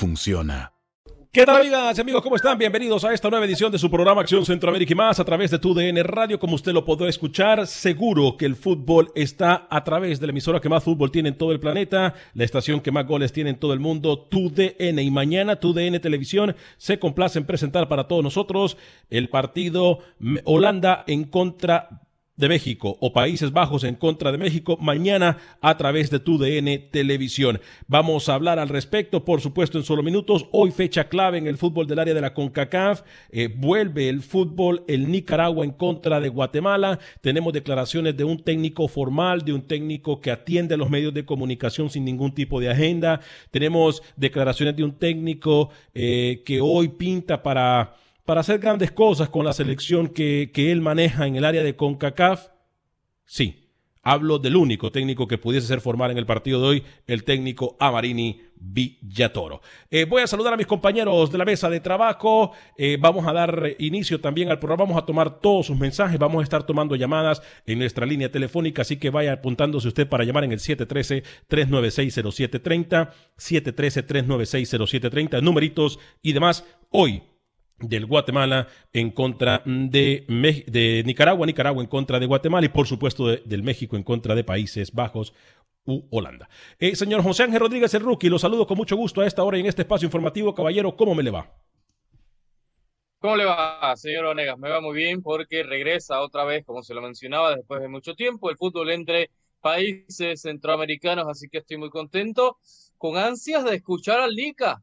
funciona. ¿Qué tal amigas y amigos? ¿Cómo están? Bienvenidos a esta nueva edición de su programa Acción Centroamérica y más a través de tu DN Radio. Como usted lo podrá escuchar, seguro que el fútbol está a través de la emisora que más fútbol tiene en todo el planeta, la estación que más goles tiene en todo el mundo, tu DN. Y mañana tu DN Televisión se complace en presentar para todos nosotros el partido Holanda en contra de México o Países Bajos en contra de México mañana a través de tu DN Televisión. Vamos a hablar al respecto, por supuesto, en solo minutos. Hoy fecha clave en el fútbol del área de la CONCACAF. Eh, vuelve el fútbol, el Nicaragua en contra de Guatemala. Tenemos declaraciones de un técnico formal, de un técnico que atiende a los medios de comunicación sin ningún tipo de agenda. Tenemos declaraciones de un técnico eh, que hoy pinta para para hacer grandes cosas con la selección que, él maneja en el área de CONCACAF? Sí, hablo del único técnico que pudiese ser formal en el partido de hoy, el técnico Amarini Villatoro. Eh, voy a saludar a mis compañeros de la mesa de trabajo. Eh, vamos a dar inicio también al programa. Vamos a tomar todos sus mensajes. Vamos a estar tomando llamadas en nuestra línea telefónica. Así que vaya apuntándose usted para llamar en el 713-396-0730, 713-396-0730, numeritos y demás. Hoy del Guatemala en contra de, Nicaragua, Nicaragua en contra de Guatemala y por supuesto de, del México en contra de Países Bajos u Holanda. Eh, señor José Ángel Rodríguez el Rookie, lo saludo con mucho gusto a esta hora y en este espacio informativo. Caballero, ¿cómo me le va? ¿Cómo le va, señor Onegas? Me va muy bien porque regresa otra vez, como se lo mencionaba, después de mucho tiempo, el fútbol entre países centroamericanos, así que estoy muy contento, con ansias de escuchar al Nica,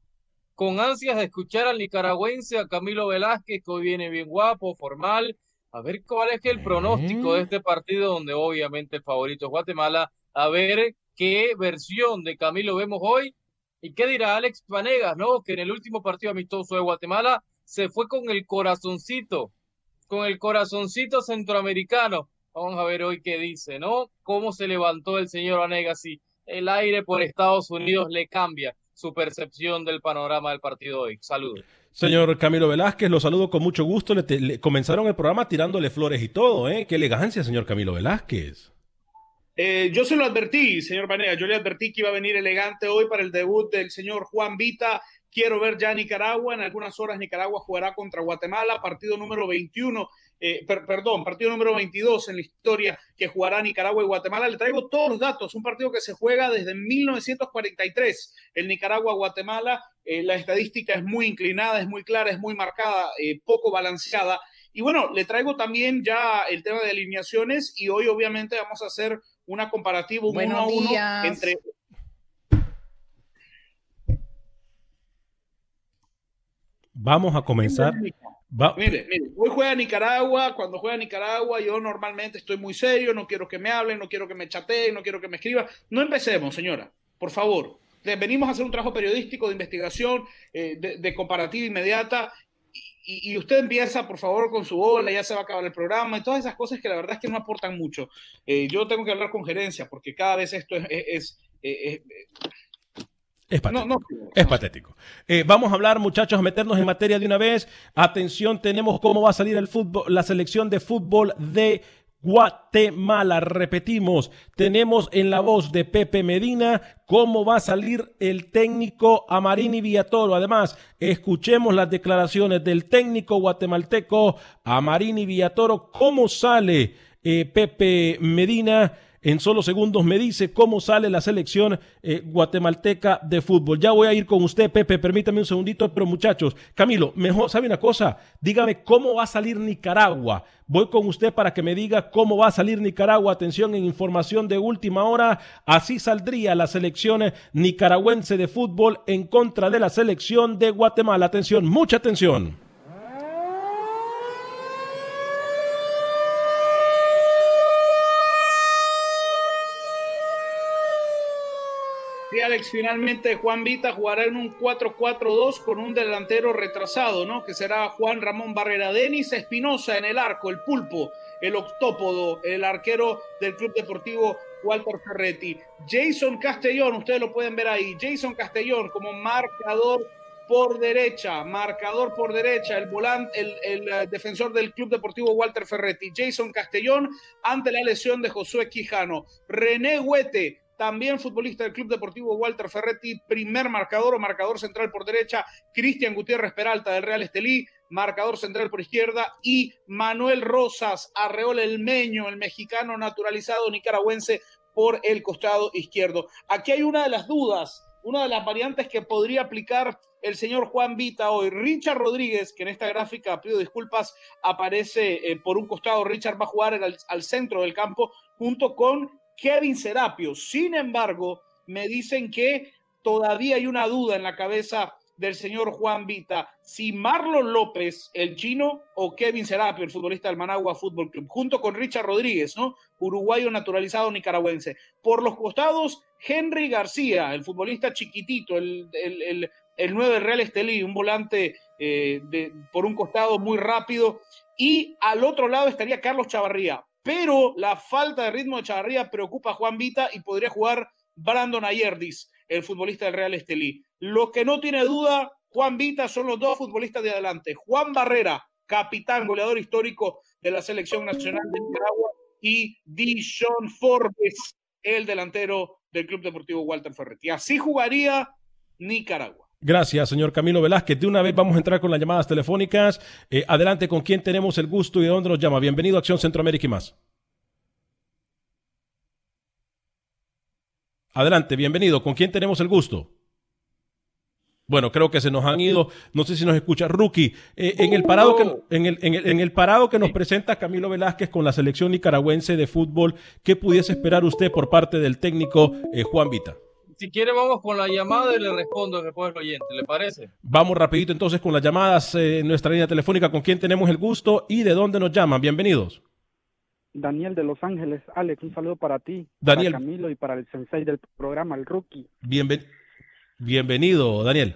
con ansias de escuchar al nicaragüense, a Camilo Velázquez, que hoy viene bien guapo, formal, a ver cuál es el pronóstico de este partido, donde obviamente el favorito es Guatemala, a ver qué versión de Camilo vemos hoy y qué dirá Alex Vanegas, ¿no? Que en el último partido amistoso de Guatemala se fue con el corazoncito, con el corazoncito centroamericano. Vamos a ver hoy qué dice, ¿no? Cómo se levantó el señor Vanegas y el aire por Estados Unidos le cambia su percepción del panorama del partido hoy. Saludos. Señor Camilo Velázquez, lo saludo con mucho gusto. Le, le, comenzaron el programa tirándole flores y todo, ¿eh? Qué elegancia, señor Camilo Velázquez. Eh, yo se lo advertí, señor Banea, yo le advertí que iba a venir elegante hoy para el debut del señor Juan Vita. Quiero ver ya Nicaragua. En algunas horas Nicaragua jugará contra Guatemala, partido número 21 eh, per, perdón, partido número 22 en la historia que jugará Nicaragua y Guatemala. Le traigo todos los datos, un partido que se juega desde 1943, el Nicaragua-Guatemala. Eh, la estadística es muy inclinada, es muy clara, es muy marcada, eh, poco balanceada. Y bueno, le traigo también ya el tema de alineaciones y hoy obviamente vamos a hacer una comparativa uno a uno entre Vamos a comenzar. Mire, mire, hoy juega Nicaragua, cuando juega Nicaragua yo normalmente estoy muy serio, no quiero que me hablen, no quiero que me chateen, no quiero que me escriban. No empecemos, señora, por favor. venimos a hacer un trabajo periodístico de investigación, eh, de, comparativa inmediata, y, usted empieza, por favor, con su ola, ya se va a acabar el programa, y todas esas cosas que la verdad es que no aportan mucho. Eh, yo tengo que hablar con gerencia, porque cada vez esto es... es, es patético. es patético. vamos a hablar, muchachos, a meternos en materia de una vez. Atención, tenemos cómo va a salir el fútbol, la selección de fútbol de Guatemala. Repetimos, tenemos en la voz de Pepe Medina cómo va a salir el técnico Amarini Villatoro. Además, escuchemos las declaraciones del técnico guatemalteco Amarini Villatoro, cómo sale eh, Pepe Medina en solo segundos me dice cómo sale la selección eh, guatemalteca de fútbol. Ya voy a ir con usted, Pepe, permítame un segundito, pero muchachos, Camilo, mejor, ¿sabe una cosa? Dígame cómo va a salir Nicaragua. Voy con usted para que me diga cómo va a salir Nicaragua. Atención en información de última hora. Así saldría la selección nicaragüense de fútbol en contra de la selección de Guatemala. Atención, mucha atención. Finalmente Juan Vita jugará en un 4-4-2 con un delantero retrasado, ¿no? Que será Juan Ramón Barrera. Denis Espinosa en el arco, el pulpo, el octópodo, el arquero del Club Deportivo Walter Ferretti. Jason Castellón, ustedes lo pueden ver ahí. Jason Castellón como marcador por derecha, marcador por derecha, el volante, el, el, eh, defensor del Club Deportivo Walter Ferretti, Jason Castellón, ante la lesión de Josué Quijano. René Huete, también futbolista del Club Deportivo Walter Ferretti, primer marcador o marcador central por derecha, Cristian Gutiérrez Peralta del Real Estelí, marcador central por izquierda, y Manuel Rosas Arreola el Meño, el mexicano naturalizado nicaragüense, por el costado izquierdo. Aquí hay una de las dudas, una de las variantes que podría aplicar el señor Juan Vita hoy. Richard Rodríguez, que en esta gráfica, pido disculpas, aparece eh, por un costado. Richard va a jugar al centro del campo junto con Kevin Serapio. Sin embargo, me dicen que todavía hay una duda en la cabeza del señor Juan Vita, si Marlon López, el chino, o Kevin Serapio, el futbolista del Managua Fútbol Club, junto con Richard Rodríguez, ¿no? Uruguayo naturalizado nicaragüense. Por los costados, Henry García, el futbolista chiquitito, el, el, el, 9 Real Estelí, un volante eh, por un costado muy rápido. Y al otro lado estaría Carlos Chavarría pero la falta de ritmo de Chavarría preocupa a Juan Vita y podría jugar Brandon Ayerdis, el futbolista del Real Estelí. Lo que no tiene duda, Juan Vita son los dos futbolistas de adelante. Juan Barrera, capitán, goleador histórico de la selección nacional de Nicaragua, y Dishon Forbes, el delantero del Club Deportivo Walter Ferretti. Así jugaría Nicaragua. Gracias, señor Camilo Velázquez. De una vez vamos a entrar con las llamadas telefónicas. Eh, adelante, ¿con quién tenemos el gusto y de dónde nos llama? Bienvenido a Acción Centroamérica y más. Adelante, bienvenido. ¿Con quién tenemos el gusto? Bueno, creo que se nos han ido. No sé si nos escucha Rookie. Eh, en, el parado que, en, el, en, el, parado que nos presenta Camilo Velázquez con la selección nicaragüense de fútbol, ¿qué pudiese esperar usted por parte del técnico eh, Juan Vita? Si quiere vamos con la llamada y le respondo después al oyente, ¿le parece? Vamos rapidito entonces con las llamadas eh, en nuestra línea telefónica, con quién tenemos el gusto y de dónde nos llaman. Bienvenidos. Daniel de Los Ángeles. Alex, un saludo para ti, Daniel. para Camilo y para el sensei del programa, el rookie. bienvenido, Daniel.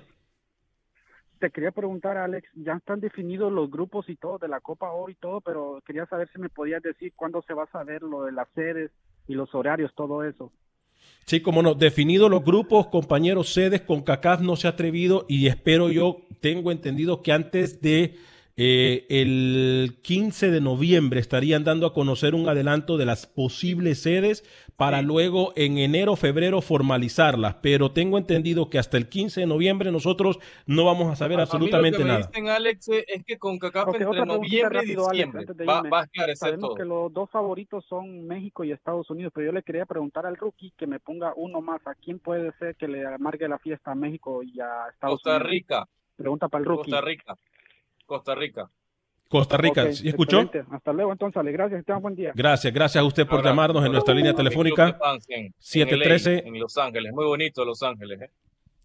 Te quería preguntar, Alex, ya están definidos los grupos y todo de la Copa Oro y todo, pero quería saber si me podías decir cuándo se va a saber lo de las sedes y los horarios, todo eso. Sí, como no, definido los grupos, compañeros sedes, con CACAF no se ha atrevido y espero yo, tengo entendido que antes de eh, el 15 de noviembre estarían dando a conocer un adelanto de las posibles sedes para luego en enero, febrero formalizarlas. Pero tengo entendido que hasta el 15 de noviembre nosotros no vamos a saber absolutamente lo que me nada. Dicen, Alex, es que con CACAF entre noviembre y diciembre va, va, a esclarecer Sabemos que los dos favoritos son México y Estados Unidos, pero yo le quería preguntar al rookie que me ponga uno más. ¿A quién puede ser que le amargue la fiesta a México y a Estados Unidos? Costa Rica. Pregunta para el rookie. Costa Rica. Costa Rica. Costa Rica, ¿y escuchó? Hasta luego entonces, gracias, tenga buen día. Gracias, gracias a usted por llamarnos en nuestra línea telefónica. 713 en Los Ángeles, muy bonito Los Ángeles, ¿eh?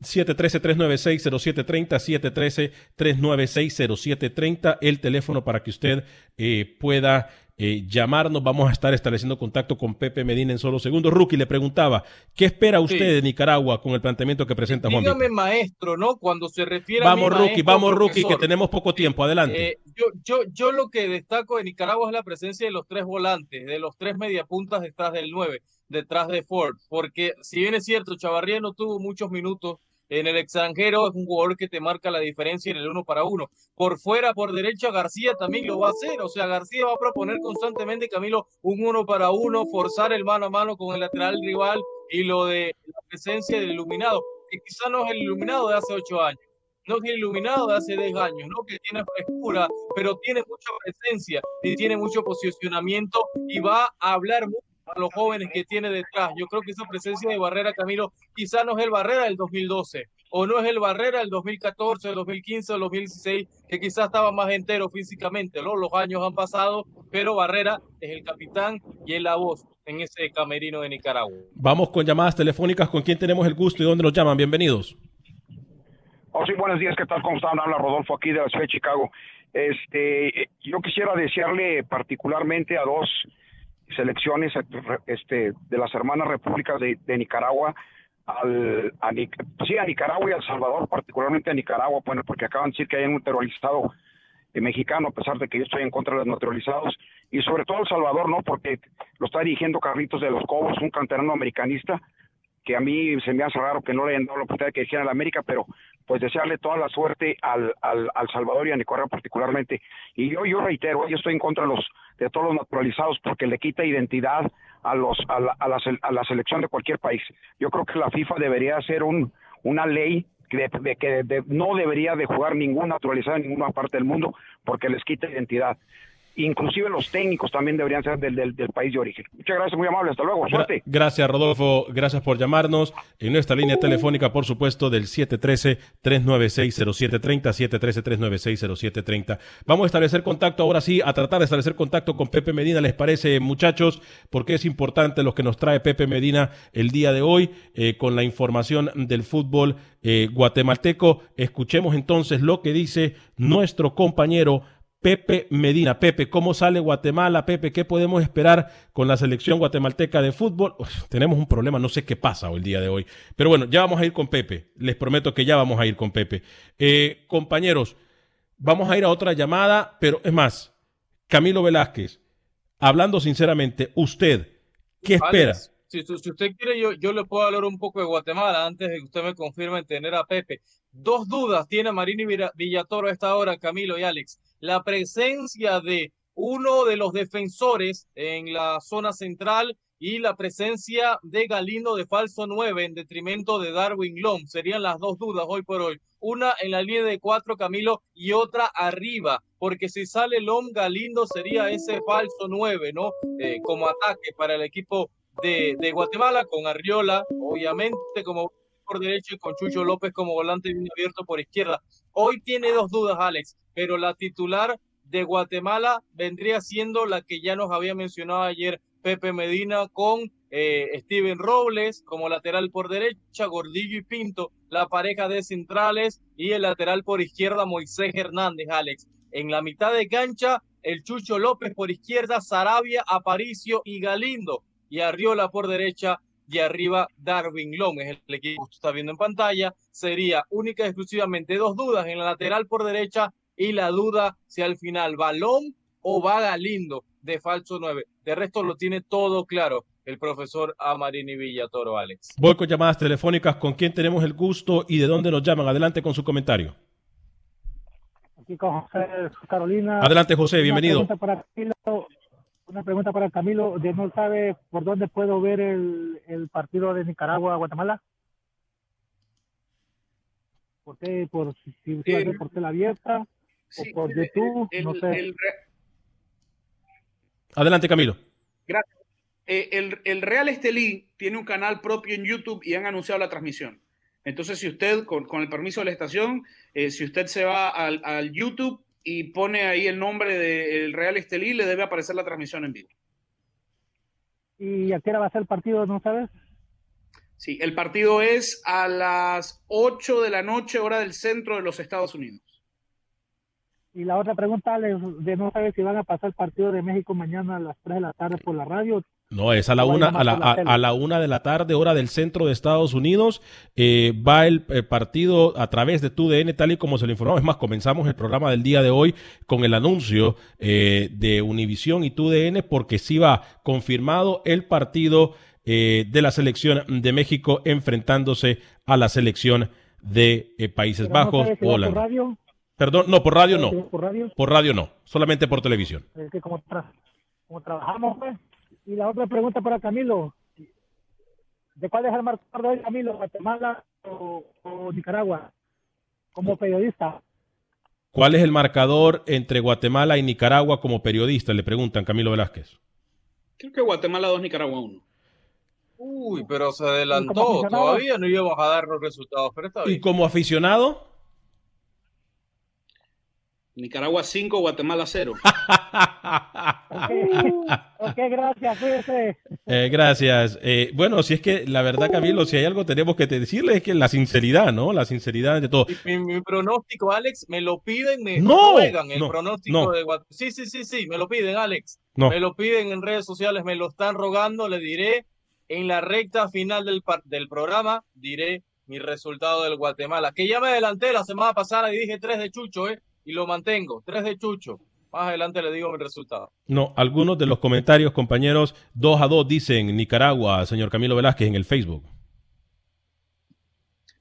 713-396-0730, 713-396-0730, el teléfono para que usted eh, pueda eh, llamarnos. Vamos a estar estableciendo contacto con Pepe Medina en solo segundos. Rookie le preguntaba, ¿qué espera usted de Nicaragua con el planteamiento que presenta Juan Dígame maestro, ¿no? Cuando se refiere vamos, a mi Rookie, vamos, Rookie, que tenemos poco tiempo. Adelante. Eh, yo, yo, yo lo que destaco de Nicaragua es la presencia de los tres volantes, de los tres mediapuntas detrás del 9, detrás de Ford. Porque si bien es cierto, Chavarría no tuvo muchos minutos en el extranjero, es un jugador que te marca la diferencia en el uno para uno. Por fuera, por derecha, García también lo va a hacer. O sea, García va a proponer constantemente, Camilo, un uno para uno, forzar el mano a mano con el lateral rival y lo de la presencia del iluminado, que quizá no es el iluminado de hace ocho años. No es el iluminado de hace diez años, ¿no? Que tiene frescura, pero tiene mucha presencia y tiene mucho posicionamiento y va a hablar mucho a los jóvenes que tiene detrás. Yo creo que esa presencia de Barrera, Camilo, quizá no es el Barrera del 2012, o no es el Barrera del 2014, el 2015, el 2016, que quizás estaba más entero físicamente, ¿no? Los años han pasado, pero Barrera es el capitán y es la voz en ese camerino de Nicaragua. Vamos con llamadas telefónicas, ¿con quién tenemos el gusto y dónde los llaman? Bienvenidos. Oh, sí, buenos días, ¿qué tal? ¿Cómo están? Habla Rodolfo aquí de la ciudad de Chicago. Este, yo quisiera desearle particularmente a dos selecciones este, de las hermanas repúblicas de, Nicaragua al, sí, a Nicaragua y a El Salvador, particularmente a Nicaragua, bueno, porque acaban de decir que hay un naturalizado eh, mexicano, a pesar de que yo estoy en contra de los naturalizados, y sobre todo El Salvador, ¿no? Porque lo está dirigiendo Carlitos de los Cobos, un canterano americanista, que a mí se me hace raro que no le hayan dado la oportunidad de que dirigiera a la América, pero pues desearle toda la suerte al, al, al Salvador y a Nicaragua particularmente. Y yo, yo reitero, yo estoy en contra de, los, de todos los naturalizados porque le quita identidad a, los, a, la, a, la, selección de cualquier país. Yo creo que la FIFA debería hacer un, una ley de, que no debería de jugar ningún naturalizado en ninguna parte del mundo porque les quita identidad inclusive los técnicos también deberían ser del, del, país de origen. Muchas gracias, muy amable, hasta luego, suerte. gracias, Rodolfo, gracias por llamarnos. En nuestra línea telefónica, por supuesto, del 713-396-0730, 713-396-0730. Vamos a establecer contacto ahora sí, a tratar de establecer contacto con Pepe Medina, ¿les parece, muchachos? Porque es importante lo que nos trae Pepe Medina el día de hoy eh, con la información del fútbol eh, guatemalteco. Escuchemos entonces lo que dice nuestro compañero Pepe Medina. Pepe, ¿cómo sale Guatemala? Pepe, ¿qué podemos esperar con la selección guatemalteca de fútbol? tenemos un problema, no sé qué pasa el día de hoy. Pero bueno, ya vamos a ir con Pepe. Les prometo que ya vamos a ir con Pepe. Eh, compañeros, vamos a ir a otra llamada, pero es más, Camilo Velázquez, hablando sinceramente, usted, ¿qué espera? si, usted quiere, yo, yo le puedo hablar un poco de Guatemala antes de que usted me confirme en tener a Pepe. Dos dudas tiene Marini Villatoro a esta hora, Camilo y Alex la presencia de uno de los defensores en la zona central y la presencia de Galindo de falso 9 en detrimento de Darwin Lom. Serían las dos dudas hoy por hoy. Una en la línea de cuatro, Camilo, y otra arriba, porque si sale Lom, Galindo sería ese falso 9, ¿no? Eh, como ataque para el equipo de, de Guatemala, con Arriola, obviamente, como por derecho y con Chucho López como volante bien abierto por izquierda. Hoy tiene dos dudas, Alex, pero la titular de Guatemala vendría siendo la que ya nos había mencionado ayer Pepe Medina con eh, Steven Robles como lateral por derecha, Gordillo y Pinto, la pareja de centrales y el lateral por izquierda Moisés Hernández, Alex. En la mitad de cancha, el Chucho López por izquierda, Sarabia, Aparicio y Galindo. Y Arriola por derecha, y arriba Darwin Long, es el equipo que usted está viendo en pantalla, sería única y exclusivamente dos dudas en la lateral por derecha y la duda si al final balón o va Galindo de falso 9. De resto lo tiene todo claro el profesor Amarini Villatoro, Alex. Voy con llamadas telefónicas. ¿Con quién tenemos el gusto y de dónde nos llaman? Adelante con su comentario. Aquí con José Carolina. Adelante, José, bienvenido. Para una pregunta para Camilo. ¿No sabe por dónde puedo ver el, el partido de Nicaragua-Guatemala? ¿Por qué? ¿Por, si, por tela abierta? ¿O por YouTube? no sé. Adelante, Camilo. Gracias. Eh, el, el, Real Estelí tiene un canal propio en YouTube y han anunciado la transmisión. Entonces, si usted, con, con el permiso de la estación, eh, si usted se va al, al YouTube, y pone ahí el nombre del Real Estelí, le debe aparecer la transmisión en vivo. ¿Y a qué hora va a ser el partido, no sabes? Sí, el partido es a las 8 de la noche, hora del centro de los Estados Unidos. Y la otra pregunta, de no saber si van a pasar el partido de México mañana a las 3 de la tarde por la radio. No, es a la una, a la, a, a la una de la tarde, hora del centro de Estados Unidos. Eh, va el, el, partido a través de TUDN, tal y como se lo informamos. Es más, comenzamos el programa del día de hoy con el anuncio eh, de Univisión y TUDN, porque sí va confirmado el partido eh, de la selección de México enfrentándose a la selección de eh, Países Bajos no o radio? Perdón, no, por radio no. ¿Por radio? Por radio no, solamente por televisión. Es que como, tra como trabajamos, pues. Y la otra pregunta para Camilo. ¿De cuál es el marcador de hoy, Camilo? ¿Guatemala o, o Nicaragua? Como periodista. ¿Cuál es el marcador entre Guatemala y Nicaragua como periodista? Le preguntan Camilo Velázquez. Creo que Guatemala 2, Nicaragua 1. Uy, pero se adelantó. Todavía no íbamos a dar los resultados, pero está bien. ¿Y como aficionado? Nicaragua 5, Guatemala 0. okay. ok, gracias. Eh, gracias. Eh, bueno, si es que la verdad, Camilo, si hay algo tenemos que decirle es que la sinceridad, ¿no? La sinceridad de todo. Mi, mi pronóstico, Alex, me lo piden, me no, juegan el no, pronóstico no. de Guatemala. Sí, sí, sí, sí, me lo piden, Alex. No. Me lo piden en redes sociales, me lo están rogando, le diré en la recta final del, del programa, diré mi resultado del Guatemala, que ya me adelanté la semana pasada y dije 3 de Chucho, ¿eh? Y lo mantengo. 3 de Chucho. Más adelante le digo mi resultado. No, algunos de los comentarios, compañeros, 2 a 2 dicen Nicaragua, señor Camilo Velázquez, en el Facebook.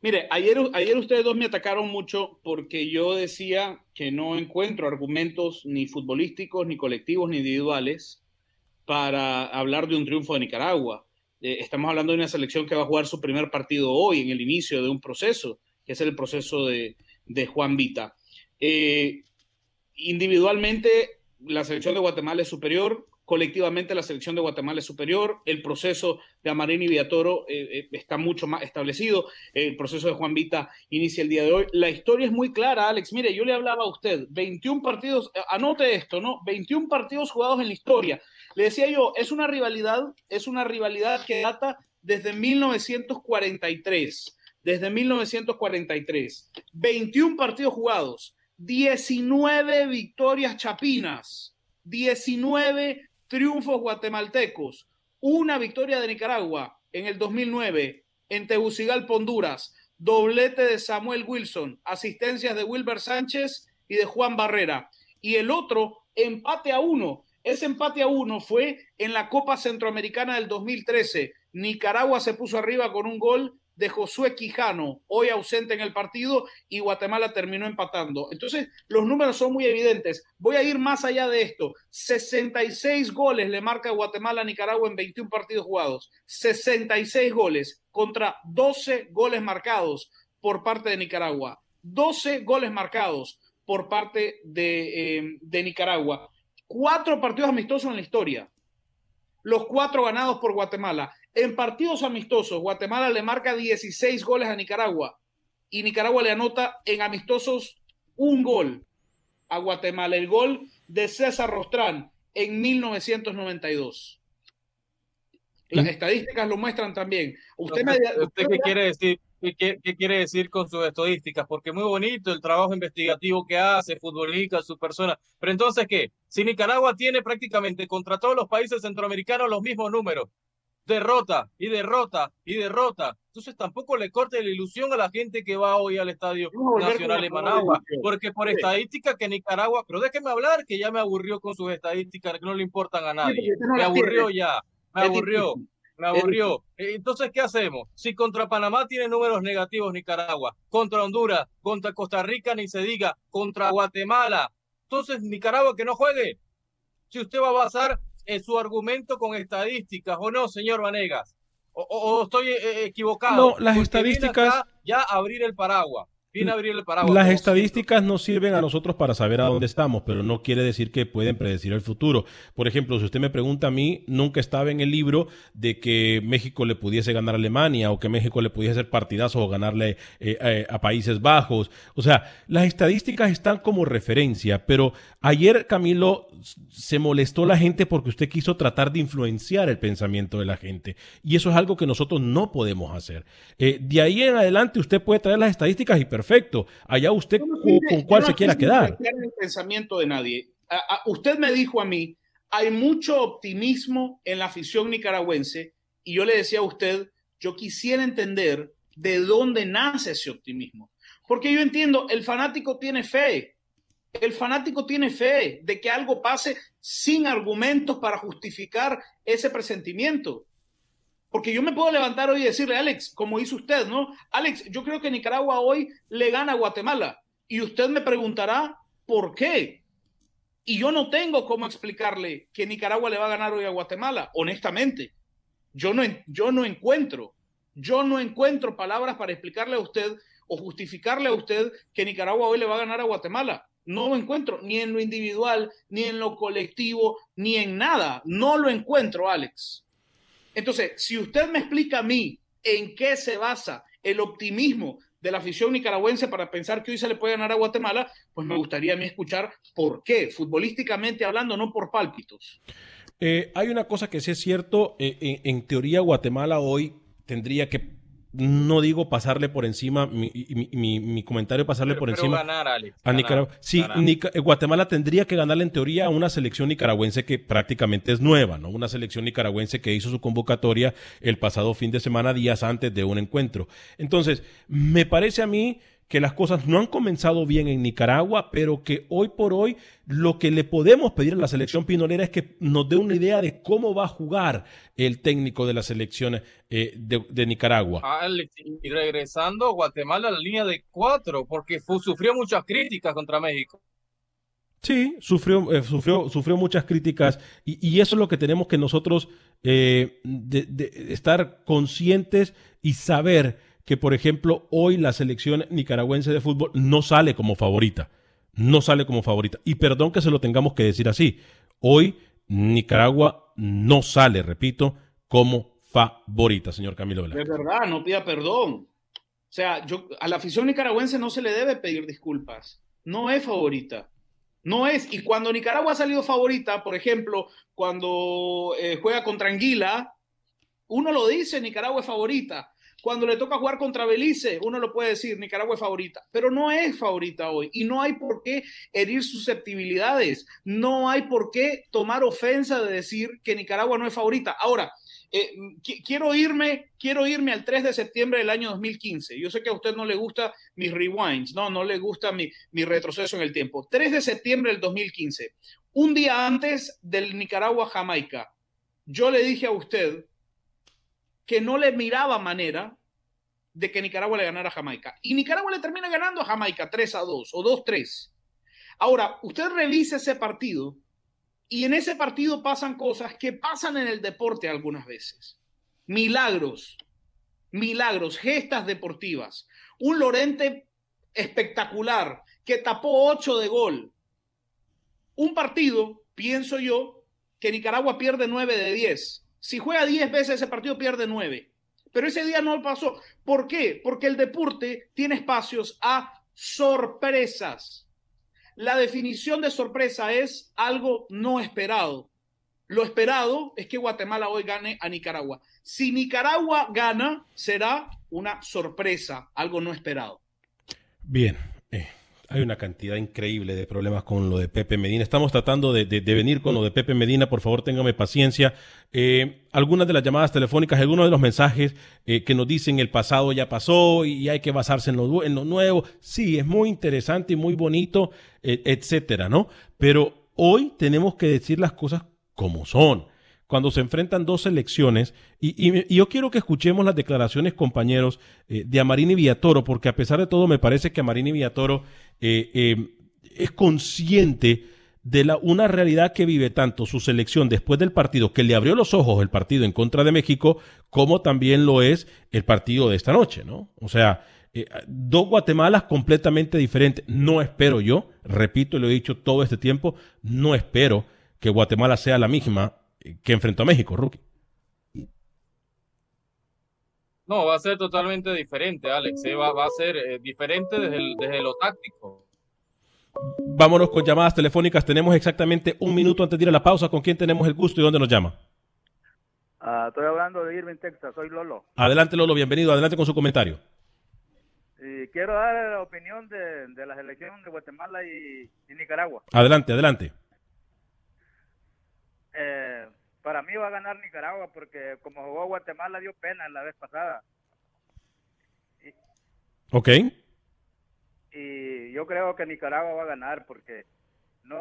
Mire, ayer, ayer ustedes dos me atacaron mucho porque yo decía que no encuentro argumentos ni futbolísticos, ni colectivos, ni individuales para hablar de un triunfo de Nicaragua. Eh, estamos hablando de una selección que va a jugar su primer partido hoy, en el inicio de un proceso, que es el proceso de, de Juan Vita. Eh, individualmente, la selección de Guatemala es superior, colectivamente la selección de Guatemala es superior, el proceso de Amarín y Villatoro eh, eh, está mucho más establecido, el proceso de Juan Vita inicia el día de hoy. La historia es muy clara, Alex. Mire, yo le hablaba a usted, 21 partidos, anote esto, ¿no? 21 partidos jugados en la historia. Le decía yo, es una rivalidad, es una rivalidad que data desde 1943 desde 1943. 21 partidos jugados, 19 victorias chapinas, 19 triunfos guatemaltecos, una victoria de Nicaragua en el 2009 en Tegucigalpa, Honduras, doblete de Samuel Wilson, asistencias de Wilber Sánchez y de Juan Barrera. Y el otro, empate a uno. Ese empate a uno fue en la Copa Centroamericana del 2013. Nicaragua se puso arriba con un gol de Josué Quijano, hoy ausente en el partido, y Guatemala terminó empatando. Entonces, los números son muy evidentes. Voy a ir más allá de esto. 66 goles le marca Guatemala a Nicaragua en 21 partidos jugados. 66 goles contra 12 goles marcados por parte de Nicaragua. 12 goles marcados por parte de, eh, de Nicaragua. Cuatro partidos amistosos en la historia. Los cuatro ganados por Guatemala. En partidos amistosos, Guatemala le marca 16 goles a Nicaragua y Nicaragua le anota en amistosos un gol a Guatemala, el gol de César Rostrán en 1992. Las estadísticas lo muestran también. Usted, me, ¿Usted, usted qué quiere decir? ¿Qué, qué, qué quiere decir con sus estadísticas? Porque muy bonito el trabajo investigativo que hace, futbolista, su persona. Pero entonces, ¿qué? Si Nicaragua tiene prácticamente contra todos los países centroamericanos los mismos números, derrota y derrota y derrota. Entonces tampoco le corte la ilusión a la gente que va hoy al Estadio Nacional de Managua, porque por estadística que Nicaragua, pero déjeme hablar que ya me aburrió con sus estadísticas que no le importan a nadie. Me aburrió ya, me aburrió. Me aburrió. Entonces, ¿qué hacemos? Si contra Panamá tiene números negativos Nicaragua, contra Honduras, contra Costa Rica ni se diga, contra Guatemala, entonces Nicaragua que no juegue. Si usted va a basar eh, su argumento con estadísticas o no, señor Vanegas. O, o, o estoy eh, equivocado. No, las estadísticas. Ya abrir el paraguas. Viene a abrir el paraguas. Las estadísticas nos sirven a nosotros para saber a dónde estamos, pero no quiere decir que pueden predecir el futuro. Por ejemplo, si usted me pregunta a mí, nunca estaba en el libro de que México le pudiese ganar a Alemania o que México le pudiese hacer partidazos o ganarle eh, eh, a Países Bajos. O sea, las estadísticas están como referencia, pero ayer Camilo se molestó la gente porque usted quiso tratar de influenciar el pensamiento de la gente. Y eso es algo que nosotros no podemos hacer. Eh, de ahí en adelante usted puede traer las estadísticas y perfecto. Allá usted no con, cuál se quiera quedar. el pensamiento de nadie. A- a- usted me dijo a mí, hay mucho optimismo en la afición nicaragüense y yo le decía a usted, yo quisiera entender de dónde nace ese optimismo. Porque yo entiendo, el fanático tiene fe, el fanático tiene fe de que algo pase sin argumentos para justificar ese presentimiento. Porque yo me puedo levantar hoy y decirle, Alex, como hizo usted, ¿no? Alex, yo creo que Nicaragua hoy le gana a Guatemala. Y usted me preguntará, ¿por qué? Y yo no tengo cómo explicarle que Nicaragua le va a ganar hoy a Guatemala, honestamente. Yo no, yo no encuentro, yo no encuentro palabras para explicarle a usted o justificarle a usted que Nicaragua hoy le va a ganar a Guatemala. No lo encuentro, ni en lo individual, ni en lo colectivo, ni en nada. No lo encuentro, Alex. Entonces, si usted me explica a mí en qué se basa el optimismo de la afición nicaragüense para pensar que hoy se le puede ganar a Guatemala, pues me gustaría a mí escuchar por qué, futbolísticamente hablando, no por pálpitos. Eh, hay una cosa que sí es cierto, eh, en, en teoría Guatemala hoy tendría que, no digo pasarle por encima, mi, mi- mi- mi comentario pasarle Pero- por pero encima ganar, Alex, a Nicaragua. Sí. Nica- Guatemala tendría que ganarle en teoría a una selección nicaragüense que prácticamente es nueva, ¿no? Una selección nicaragüense que hizo su convocatoria el pasado fin de semana, días antes de un encuentro. Entonces, me parece a mí que las cosas no han comenzado bien en Nicaragua, pero que hoy por hoy lo que le podemos pedir a la selección pinolera es que nos dé una idea de cómo va a jugar el técnico de la selección eh, de, de Nicaragua. Alex, y regresando, Guatemala a la línea de cuatro, porque sufrió muchas críticas contra México. Sí, sufrió, eh, sufrió, sufrió muchas críticas y, y eso es lo que tenemos que nosotros eh, de- de estar conscientes y saber que, por ejemplo, hoy la selección nicaragüense de fútbol no sale como favorita, no sale como favorita. Y perdón que se lo tengamos que decir así, hoy Nicaragua no sale, repito, como favorita, señor Camilo De Velázquez. verdad, no pida perdón. O sea, yo, a la afición nicaragüense no se le debe pedir disculpas. No es favorita. No es. Y cuando Nicaragua ha salido favorita, por ejemplo, cuando eh, juega contra Anguila, uno lo dice, Nicaragua es favorita. Cuando le toca jugar contra Belice, uno lo puede decir, Nicaragua es favorita, pero no es favorita hoy y no hay por qué herir susceptibilidades, no hay por qué tomar ofensa de decir que Nicaragua no es favorita. Ahora, eh, qui- quiero irme, quiero irme al 3 de septiembre del año 2015. Yo sé que a usted no le gusta mis rewinds, no, no le gusta mi, mi retroceso en el tiempo. 3 de septiembre del 2015, un día antes del Nicaragua-Jamaica, yo le dije a usted que no le miraba manera de que Nicaragua le ganara a Jamaica. Y Nicaragua le termina ganando a Jamaica 3 a 2 o 2-3. Ahora, usted revisa ese partido y en ese partido pasan cosas que pasan en el deporte algunas veces. Milagros, milagros, gestas deportivas. Un Lorente espectacular que tapó 8 de gol. Un partido, pienso yo, que Nicaragua pierde 9 de 10. Si juega 10 veces ese partido pierde 9. Pero ese día no pasó. ¿Por qué? Porque el deporte tiene espacios a sorpresas. La definición de sorpresa es algo no esperado. Lo esperado es que Guatemala hoy gane a Nicaragua. Si Nicaragua gana, será una sorpresa, algo no esperado. Bien, hay una cantidad increíble de problemas con lo de Pepe Medina. Estamos tratando de, venir con lo de Pepe Medina. Por favor, téngame paciencia. Eh, algunas de las llamadas telefónicas, algunos de los mensajes eh, que nos dicen el pasado ya pasó y hay que basarse en lo, du- en lo nuevo. Sí, es muy interesante y muy bonito, eh, etcétera, ¿no? Pero hoy tenemos que decir las cosas como son cuando se enfrentan dos selecciones. Y, y- y yo quiero que escuchemos las declaraciones, compañeros, eh, de Amarini Villatoro, porque a pesar de todo me parece que Amarini Villatoro eh, eh, es consciente de la, una realidad que vive tanto su selección después del partido, que le abrió los ojos el partido en contra de México, como también lo es el partido de esta noche, ¿no? O sea, eh, dos Guatemalas completamente diferentes. No espero yo, repito, lo he dicho todo este tiempo, no espero que Guatemala sea la misma que enfrentó a México, Rookie. No, va a ser totalmente diferente, Alex. eh, Va, va a ser eh, diferente desde, el- desde lo táctico. Vámonos con llamadas telefónicas. Tenemos exactamente un minuto antes de ir a la pausa. ¿Con quién tenemos el gusto y dónde nos llama? Ah, estoy hablando de Irving, Texas. Soy Lolo. Adelante, Lolo, bienvenido. Adelante con su comentario. Y quiero dar la opinión de, de la selección de Guatemala y, y Nicaragua. Adelante, adelante. Eh, para mí va a ganar Nicaragua porque como jugó Guatemala dio pena la vez pasada. Ok. Y yo creo que Nicaragua va a ganar porque no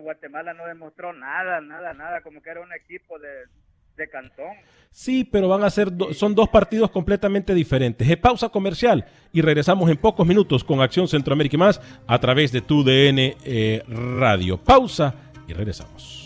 Guatemala no demostró nada, nada, nada, como que era un equipo de, de cantón. Sí, pero van a ser do- son dos partidos completamente diferentes. Es pausa comercial y regresamos en pocos minutos con Acción Centroamérica y más a través de tu DN eh, Radio. Pausa y regresamos.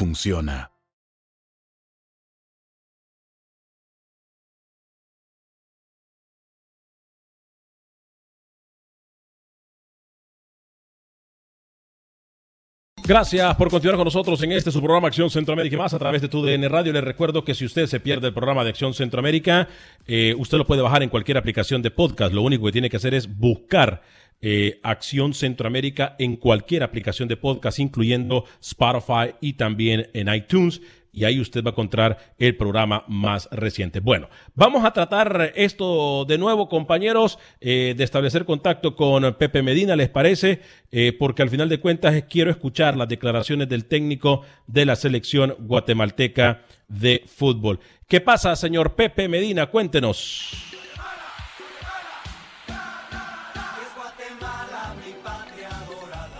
funciona. Gracias por continuar con nosotros en este su programa Acción Centroamérica más a través de tu DN Radio. Les recuerdo que si usted se pierde el programa de Acción Centroamérica, eh, usted lo puede bajar en cualquier aplicación de podcast. Lo único que tiene que hacer es buscar eh, Acción Centroamérica en cualquier aplicación de podcast, incluyendo Spotify y también en iTunes. Y ahí usted va a encontrar el programa más reciente. Bueno, vamos a tratar esto de nuevo, compañeros, eh, de establecer contacto con Pepe Medina, ¿les parece? Eh, porque al final de cuentas quiero escuchar las declaraciones del técnico de la selección guatemalteca de fútbol. ¿Qué pasa, señor Pepe Medina? Cuéntenos.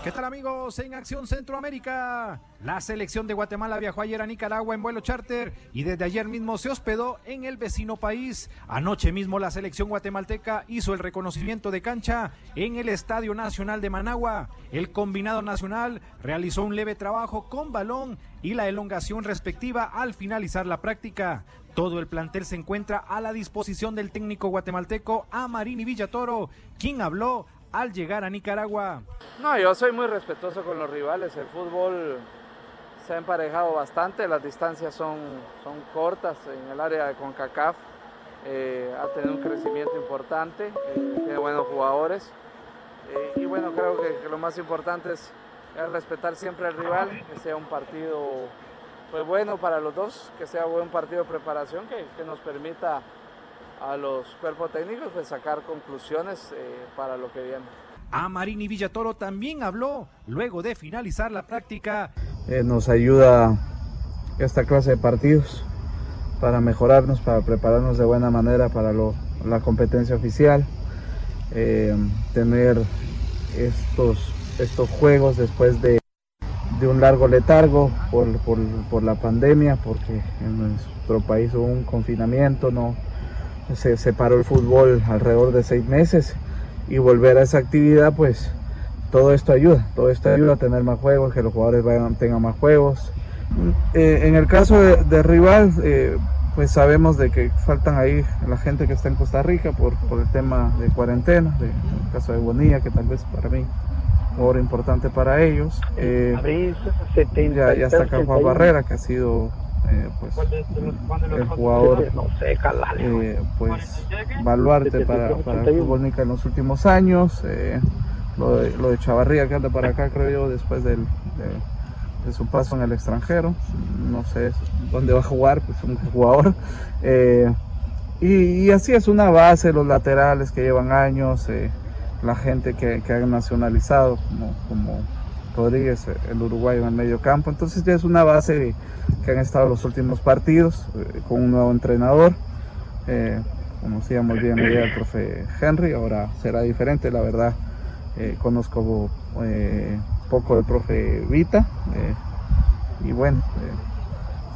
¿Qué tal amigos en Acción Centroamérica? La selección de Guatemala viajó ayer a Nicaragua en vuelo charter y desde ayer mismo se hospedó en el vecino país. Anoche mismo la selección guatemalteca hizo el reconocimiento de cancha en el Estadio Nacional de Managua. El combinado nacional realizó un leve trabajo con balón y la elongación respectiva al finalizar la práctica. Todo el plantel se encuentra a la disposición del técnico guatemalteco Amarini Villatoro, quien habló al llegar a Nicaragua. No, yo soy muy respetuoso con los rivales. El fútbol se ha emparejado bastante, las distancias son, son cortas en el área de CONCACAF. eh, ha tenido un crecimiento importante, eh, tiene buenos jugadores. eh, y bueno, creo que, lo más importante es, es respetar siempre al rival, que sea un partido pues, bueno para los dos, que sea buen partido de preparación, que nos permita a los cuerpos técnicos pues, sacar conclusiones eh, para lo que viene. Amarini Villatoro también habló luego de finalizar la práctica. Eh, nos ayuda esta clase de partidos para mejorarnos, para prepararnos de buena manera para lo- la competencia oficial, eh, tener estos, estos juegos después de, de un largo letargo por, por- por la pandemia, porque en nuestro país hubo un confinamiento, no se separó el fútbol alrededor de seis meses y volver a esa actividad, pues todo esto ayuda, todo esto ayuda a tener más juegos, que los jugadores vayan, tengan más juegos. Eh, en el caso de, de rival, eh, pues sabemos de que faltan ahí la gente que está en Costa Rica por, por el tema de cuarentena, de- en el caso de Bonilla, que tal vez para mí jugador importante para ellos. Eh, ya, ya está acá Juan Barrera, que ha sido eh, pues, el jugador eh, pues, baluarte para, para el fútbol nica en los últimos años. eh, lo, de, lo de Chavarría que anda para acá, creo yo, después del, de, de su paso en el extranjero. No sé dónde va a jugar, pues un jugador. Eh, y, y así es una base, los laterales que llevan años, eh, la gente que, que han nacionalizado, como, como Rodríguez, el uruguayo en el medio campo. Entonces ya es una base que han estado los últimos partidos eh, con un nuevo entrenador. Eh, conocíamos bien la idea del profe Henry, ahora será diferente, la verdad. Eh, conozco eh, poco del profe Vita y bueno,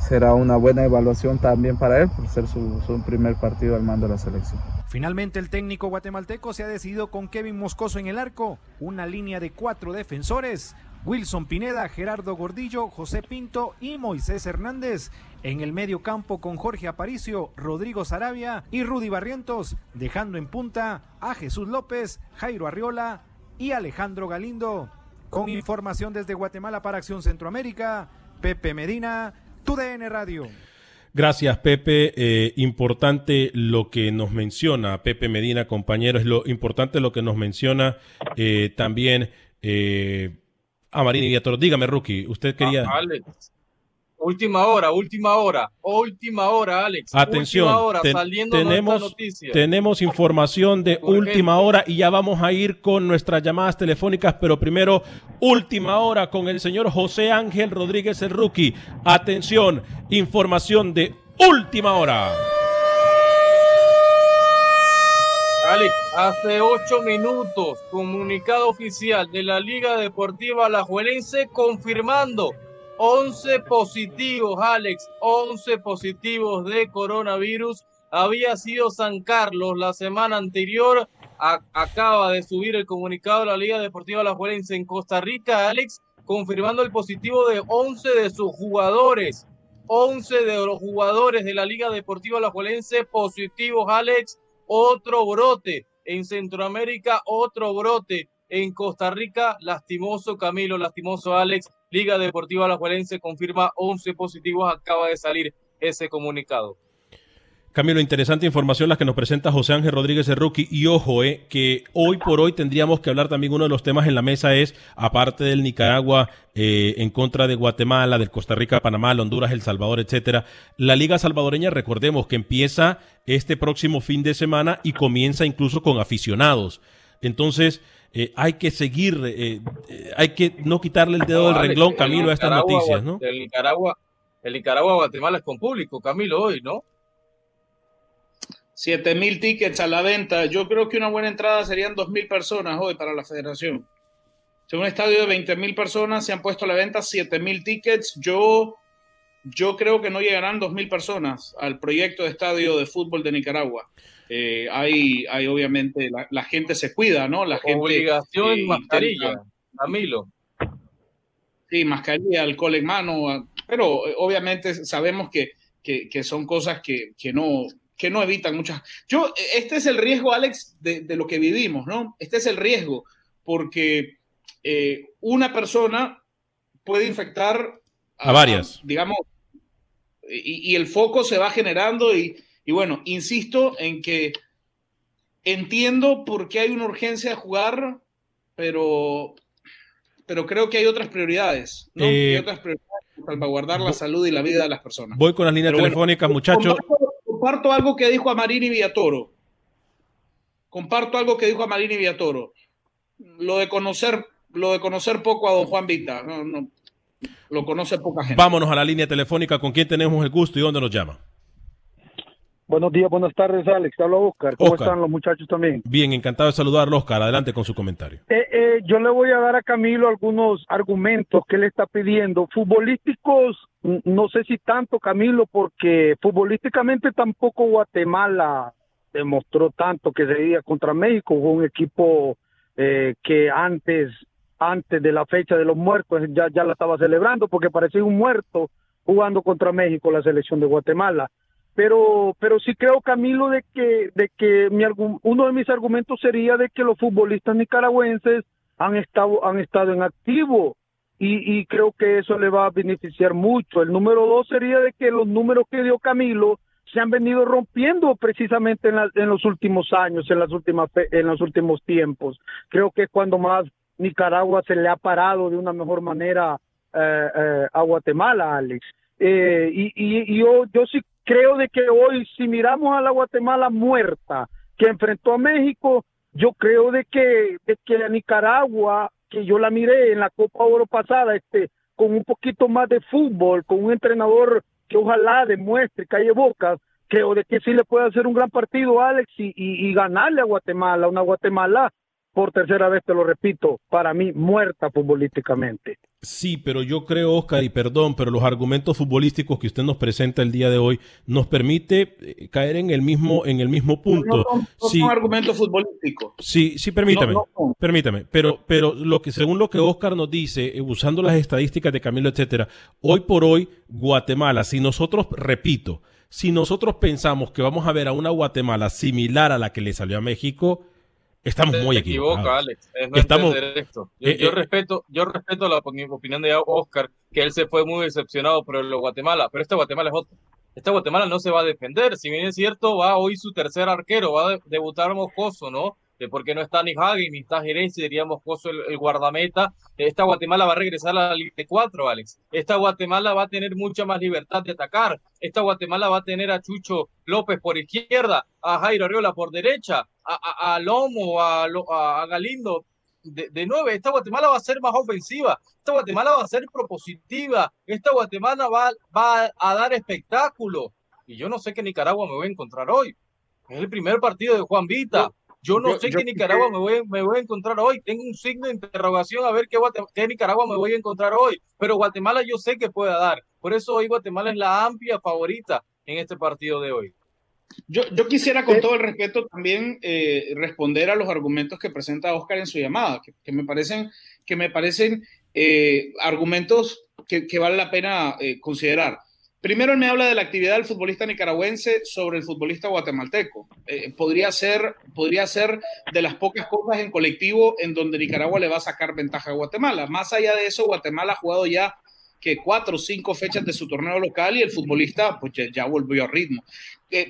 será una buena evaluación también para él por ser su, su primer partido al mando de la selección. Finalmente el técnico guatemalteco se ha decidido con Kevin Moscoso en el arco, una línea de cuatro defensores, Wilson Pineda, Gerardo Gordillo, José Pinto y Moisés Hernández. En el medio campo con Jorge Aparicio, Rodrigo Sarabia y Rudy Barrientos, dejando en punta a Jesús López, Jairo Arriola y Alejandro Galindo. Con información desde Guatemala para Acción Centroamérica, Pepe Medina, TUDN Radio. Gracias, Pepe. Eh, importante lo que nos menciona Pepe Medina, compañero, es lo importante lo que nos menciona eh, también eh, a Marini Viator. Dígame, Rookie, usted quería. Ah, Alex. Última hora, última hora, última hora, Alex. Atención, última hora, ten- tenemos, tenemos información de última hora y ya vamos a ir con nuestras llamadas telefónicas, pero primero, última hora con el señor José Ángel Rodríguez el Rookie. Atención, información de última hora. Alex, hace ocho minutos, comunicado oficial de la Liga Deportiva Alajuelense confirmando 11 positivos, Alex, 11 positivos de coronavirus. Había sido San Carlos la semana anterior. Acaba de subir el comunicado de la Liga Deportiva Alajuelense en Costa Rica, Alex, confirmando el positivo de 11 de sus jugadores. 11 de los jugadores de la Liga Deportiva Alajuelense positivos, Alex. Otro brote en Centroamérica, otro brote en Costa Rica. Lastimoso Camilo, lastimoso Alex. Liga Deportiva Alajuelense confirma 11 positivos. Acaba de salir ese comunicado. Camilo, interesante información la que nos presenta José Ángel Rodríguez Rookie. Y ojo, eh, que hoy por hoy tendríamos que hablar también uno de los temas en la mesa es, aparte del Nicaragua eh, en contra de Guatemala, del Costa Rica, Panamá, Honduras, El Salvador, etcétera. La Liga Salvadoreña, recordemos que empieza este próximo fin de semana y comienza incluso con aficionados. Entonces, eh, hay que seguir, eh, eh, hay que no quitarle el dedo del renglón, Camilo, a estas noticias, ¿no? El Nicaragua, el Nicaragua Guatemala es con público, Camilo, hoy, ¿no? 7 mil tickets a la venta. Yo creo que una buena entrada serían 2 mil personas hoy para la federación. Si un estadio de 20 mil personas se han puesto a la venta 7 mil tickets, yo, yo creo que no llegarán 2 mil personas al proyecto de estadio de fútbol de Nicaragua. Eh, hay, hay obviamente, la, la gente se cuida, ¿no? La gente, Obligación eh, mascarilla, Camilo. Sí, mascarilla, alcohol en mano, a- pero eh, obviamente sabemos que, que, que son cosas que, que no que no evitan muchas. Yo, eh, este es el riesgo, Alex, de, de lo que vivimos, ¿no? Este es el riesgo, porque eh, una persona puede infectar A varias. digamos, y, y el foco se va generando y, y bueno, insisto en que entiendo por qué hay una urgencia de jugar, pero, pero creo que hay otras prioridades, ¿no? Eh, hay otras prioridades para salvaguardar la salud y la vida de las personas. Voy con las líneas Pero bueno, telefónicas, muchachos. Comparto, algo que dijo a Marini Villatoro. Comparto algo que dijo a Marini Villatoro. Lo de conocer, lo de conocer poco a don Juan Vita. No, no, lo conoce poca gente. Vámonos a la línea telefónica con quién tenemos el gusto y dónde nos llama. Buenos días, buenas tardes, Alex. Te habla Oscar. ¿Cómo Oscar. están los muchachos también? Bien, encantado de saludarlo, Oscar. Adelante con su comentario. Eh, eh, yo le voy a dar a Camilo algunos argumentos que él está pidiendo. Futbolísticos, no sé si tanto, Camilo, porque futbolísticamente tampoco Guatemala demostró tanto que sería contra México. Fue un equipo eh, que antes, antes de la fecha de los muertos ya, ya la estaba celebrando porque parecía un muerto jugando contra México la selección de Guatemala pero pero sí creo Camilo de que de que mi uno de mis argumentos sería de que los futbolistas nicaragüenses han estado han estado en activo y, y creo que eso le va a beneficiar mucho. El número dos sería de que los números que dio Camilo se han venido rompiendo precisamente en, la- en los últimos años en las últimas en los últimos tiempos. Creo que es cuando más Nicaragua se le ha parado de una mejor manera eh, eh, a Guatemala Alex. Eh, y yo, yo sí creo de que hoy, si miramos a la Guatemala muerta que enfrentó a México, yo creo de que, de que a Nicaragua, que yo la miré en la Copa Oro pasada, este, con un poquito más de fútbol, con un entrenador que ojalá demuestre, calle bocas, creo de que sí le puede hacer un gran partido, Alex, y, y, y ganarle a Guatemala, una Guatemala, por tercera vez te lo repito, para mí muerta futbolísticamente. Sí, pero yo creo, Oscar, y perdón, pero los argumentos futbolísticos que usted nos presenta el día de hoy nos permite eh, caer en el mismo, en el mismo punto. No, no Sí. son argumentos futbolísticos. Sí, sí, permítame, permítame, pero, pero lo que, según lo que Oscar nos dice, eh, usando las estadísticas de Camilo, etcétera, hoy por hoy, Guatemala, si nosotros, repito, si nosotros pensamos que vamos a ver a una Guatemala similar a la que le salió a México, estamos muy Se equivoca, equivocados. Alex. Es no Estamos- entender esto. Yo, Eh, yo eh, respeto, yo respeto la opini- opinión de Oscar, que él se fue muy decepcionado por lo Guatemala, pero esta Guatemala es otra. Esta Guatemala no se va a defender. Si bien es cierto, va hoy su tercer arquero, va a de- debutar Moscoso, ¿no? Porque no está ni Hagen ni está Jerez, diría Moscoso el, el guardameta. Esta Guatemala va a regresar a la Liga de 4, Alex. Esta Guatemala va a tener mucha más libertad de atacar. Esta Guatemala va a tener a Chucho López por izquierda, a Jairo Arriola por derecha, a, Lomo, a, Galindo de, de nueve. Esta Guatemala va a ser más ofensiva. Esta Guatemala va a ser propositiva. Esta Guatemala va, va a dar espectáculo. Y yo no sé qué Nicaragua me voy a encontrar hoy. Es el primer partido de Juan Vita. Yo no yo- sé yo qué Nicaragua me voy, me voy a encontrar hoy. Tengo un signo de interrogación a ver qué, qué Nicaragua me voy a encontrar hoy. Pero Guatemala yo sé que puede dar. Por eso hoy Guatemala es la amplia favorita en este partido de hoy. Yo, yo quisiera con todo el respeto también eh, responder a los argumentos que presenta Oscar en su llamada, que, que me parecen, que me parecen eh, argumentos que, que vale la pena eh, considerar. Primero, él me habla de la actividad del futbolista nicaragüense sobre el futbolista guatemalteco. Eh, podría, ser, podría ser de las pocas cosas en colectivo en donde Nicaragua le va a sacar ventaja a Guatemala. Más allá de eso, Guatemala ha jugado ya que cuatro o cinco fechas de su torneo local y el futbolista pues ya, ya volvió a ritmo.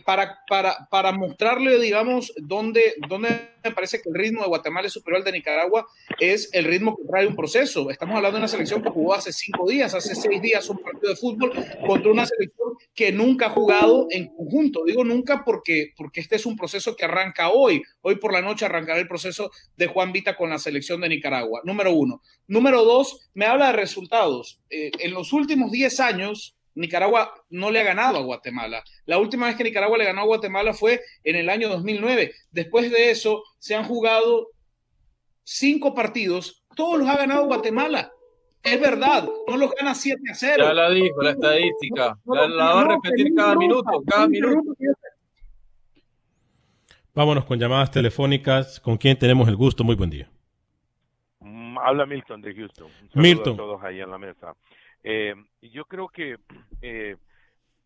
Para, para, para mostrarle, digamos, dónde, dónde me parece que el ritmo de Guatemala es superior al de Nicaragua, es el ritmo que trae un proceso. Estamos hablando de una selección que jugó hace cinco días, hace seis días un partido de fútbol contra una selección que nunca ha jugado en conjunto. Digo nunca porque, porque este es un proceso que arranca hoy. Hoy por la noche arrancará el proceso de Juan Vita con la selección de Nicaragua. Número uno. Número dos, me habla de resultados. Eh, en los últimos 10 años, Nicaragua no le ha ganado a Guatemala. La última vez que Nicaragua le ganó a Guatemala fue en el año 2009. Después de eso, se han jugado cinco partidos. Todos los ha ganado Guatemala. Es verdad, no los gana 7 a 0. Ya la dijo la estadística. La, la va a repetir cada minuto, cada minuto. Vámonos con llamadas telefónicas. ¿Con quién tenemos el gusto? Muy buen día. Mm, Habla Milton de Houston. Un Milton. a todos ahí en la mesa. Eh, yo creo que eh,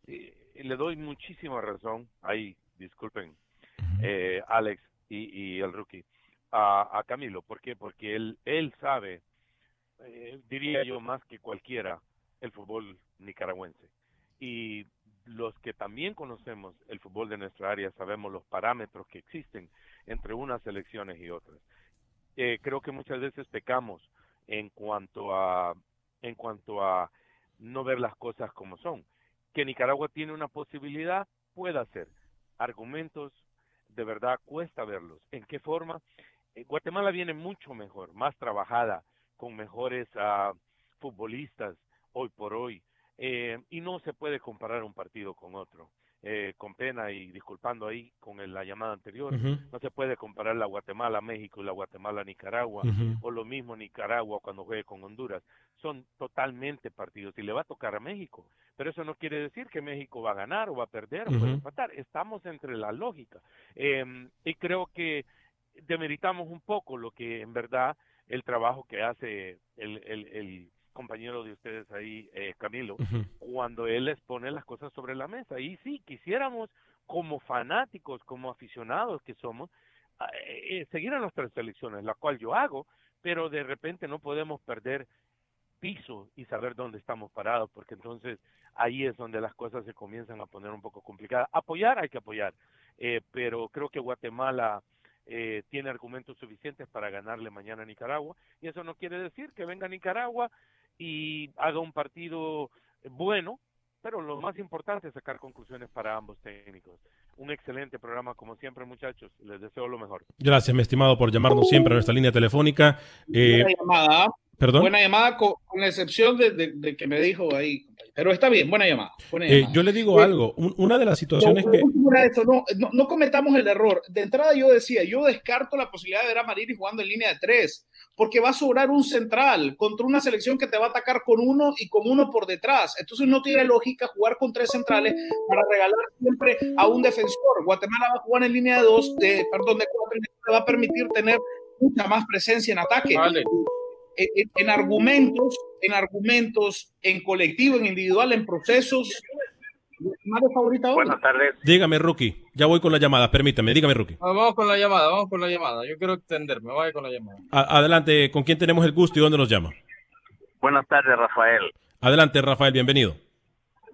eh, le doy muchísima razón ahí, disculpen, eh, Alex y, y el rookie, a, a Camilo. ¿Por qué? Porque él, él sabe, eh, diría yo más que cualquiera, el fútbol nicaragüense. Y los que también conocemos el fútbol de nuestra área sabemos los parámetros que existen entre unas selecciones y otras. Eh, creo que muchas veces pecamos en cuanto a en cuanto a no ver las cosas como son. Que Nicaragua tiene una posibilidad, puede ser. Argumentos, de verdad, cuesta verlos. ¿En qué forma? Eh, Guatemala viene mucho mejor, más trabajada, con mejores ah, futbolistas hoy por hoy. Eh, y no se puede comparar un partido con otro. Eh, con pena y disculpando ahí con el- la llamada anterior, no se puede comparar la Guatemala-México y la Guatemala-Nicaragua, Ujú. o lo mismo Nicaragua cuando juegue con Honduras. Son totalmente partidos y le va a tocar a México. Pero eso no quiere decir que México va a ganar o va a perder o Ujú. puede empatar. Estamos entre la lógica. Eh, y creo que demeritamos un poco lo que en verdad el trabajo que hace el, el, el compañero de ustedes ahí, eh, Camilo, cuando él les pone las cosas sobre la mesa. Y sí, quisiéramos como fanáticos, como aficionados que somos, ah, eh, eh, seguir a nuestras selecciones, la cual yo hago, pero de repente no podemos perder piso y saber dónde estamos parados, porque entonces ahí es donde las cosas se comienzan a poner un poco complicadas. Apoyar hay que apoyar, eh, pero creo que Guatemala eh, tiene argumentos suficientes para ganarle mañana a Nicaragua, y eso no quiere decir que venga Nicaragua y haga un partido bueno, pero lo más importante es sacar conclusiones para ambos técnicos. Un excelente programa como siempre, muchachos. Les deseo lo mejor. Gracias, mi estimado, por llamarnos siempre a nuestra línea telefónica. Eh, llamada. ¿Perdón? Buena llamada, con, con excepción de, de- de que me dijo ahí. Pero está bien, buena llamada. buena Eh, yo le digo Eh, algo, un- una de las situaciones no, que... eso, no, no, no cometamos el error. De entrada yo decía, yo descarto la posibilidad de ver a Marini jugando en línea de tres, porque va a sobrar un central contra una selección que te va a atacar con uno y con uno por detrás. Entonces no tiene lógica jugar con tres centrales para regalar siempre a un defensor. Guatemala va a jugar en línea de dos, de, perdón, de cuatro, y te va a permitir tener mucha más presencia en ataque. Vale. En, en- en argumentos, en argumentos, en colectivo, en individual, en procesos. ¿Más de favorita hoy? Buenas tardes. Dígame, Rookie, ya voy con la llamada, permítame, dígame, Rookie. Ah, Vamos con la llamada, vamos con la llamada. Yo quiero extenderme, vaya con la llamada. A- adelante, ¿con quién tenemos el gusto y dónde nos llama? Buenas tardes, Rafael, Adelante, Rafael, bienvenido.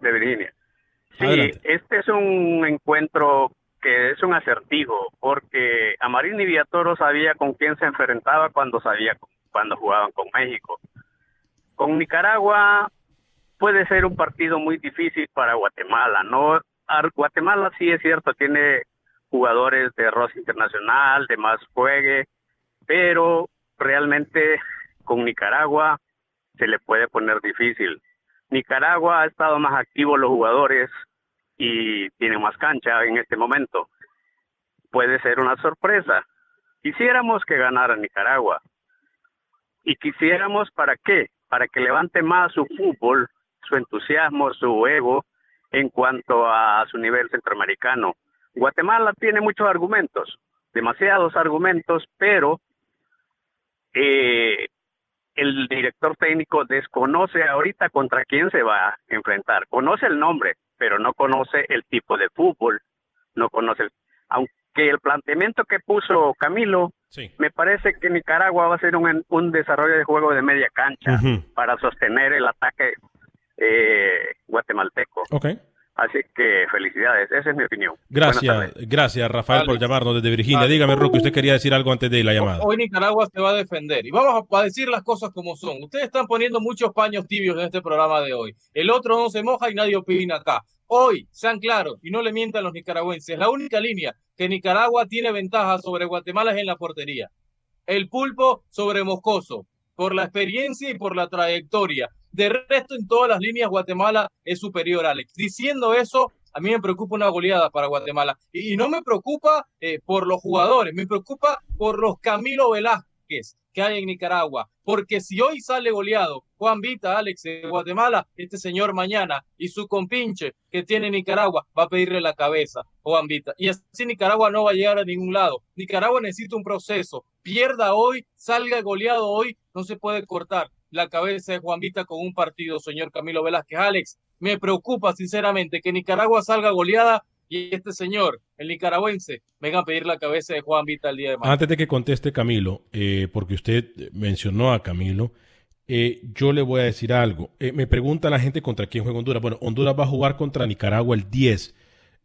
de Virginia. Sí, Adelante. este es un encuentro que es un acertijo, porque Amarini Villatoro sabía con quién se enfrentaba cuando sabía cuando jugaban con México. Con Nicaragua puede ser un partido muy difícil para Guatemala, ¿no? Guatemala sí es cierto, tiene jugadores de roce internacional, de más juegue, pero realmente con Nicaragua se le puede poner difícil. Nicaragua ha estado más activo los jugadores y tiene más cancha en este momento. Puede ser una sorpresa. Quisiéramos que ganara Nicaragua. Y quisiéramos para qué? Para que levante más su fútbol, su entusiasmo, su ego en cuanto a su nivel centroamericano. Guatemala tiene muchos argumentos, demasiados argumentos, pero eh, el director técnico desconoce ahorita contra quién se va a enfrentar. Conoce el nombre, pero no conoce el tipo de fútbol, no conoce, aunque el planteamiento que puso Camilo, me parece que Nicaragua va a ser un, un desarrollo de juego de media cancha para sostener el ataque eh, guatemalteco. Ok. Así que felicidades, esa es mi opinión. Gracias, gracias, Rafael, por llamarnos desde Virginia. Dígame, Rookie, usted quería decir algo antes de la llamada. Hoy Nicaragua se va a defender y vamos a- a decir las cosas como son. Ustedes están poniendo muchos paños tibios en este programa de hoy. El otro no se moja y nadie opina acá. Hoy, sean claros y no le mientan los nicaragüenses. La única línea que Nicaragua tiene ventaja sobre Guatemala es en la portería. El pulpo sobre Moscoso, por la experiencia y por la trayectoria. De resto, en todas las líneas, Guatemala es superior, Alex. Diciendo eso, a mí me preocupa una goleada para Guatemala. Y, no me preocupa eh, por los jugadores, me preocupa por los Camilo Velázquez que hay en Nicaragua. Porque si hoy sale goleado Juan Vita, Alex, de Guatemala, este señor mañana y su compinche que tiene Nicaragua va a pedirle la cabeza, Juan Vita. Y así Nicaragua no va a llegar a ningún lado. Nicaragua necesita un proceso. Pierda hoy, salga goleado hoy, no se puede cortar la cabeza de Juan Vita con un partido, señor Camilo Velázquez. Alex, me preocupa sinceramente que Nicaragua salga goleada y este señor, el nicaragüense, venga a pedir la cabeza de Juan Vita el día de mañana. Antes de que conteste Camilo, eh, porque usted mencionó a Camilo, eh, yo le voy a decir algo. Eh, me pregunta la gente contra quién juega Honduras. Bueno, Honduras va a jugar contra Nicaragua el 10,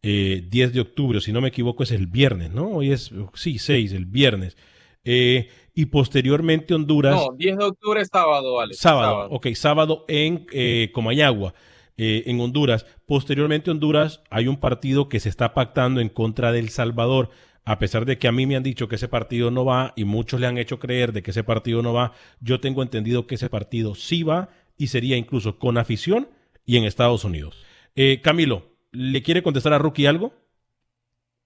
eh, 10 de octubre, si no me equivoco es el viernes, ¿no? Hoy es, sí, 6, el viernes. Eh, y posteriormente Honduras... No, 10 de octubre es sábado, Alex. Sábado, ok, sábado en eh, Comayagua, eh, en Honduras. Posteriormente, Honduras, hay un partido que se está pactando en contra de El Salvador. A pesar de que a mí me han dicho que ese partido no va y muchos le han hecho creer de que ese partido no va, yo tengo entendido que ese partido sí va y sería incluso con afición y en Estados Unidos. Eh, Camilo, ¿le quiere contestar a Rookie algo?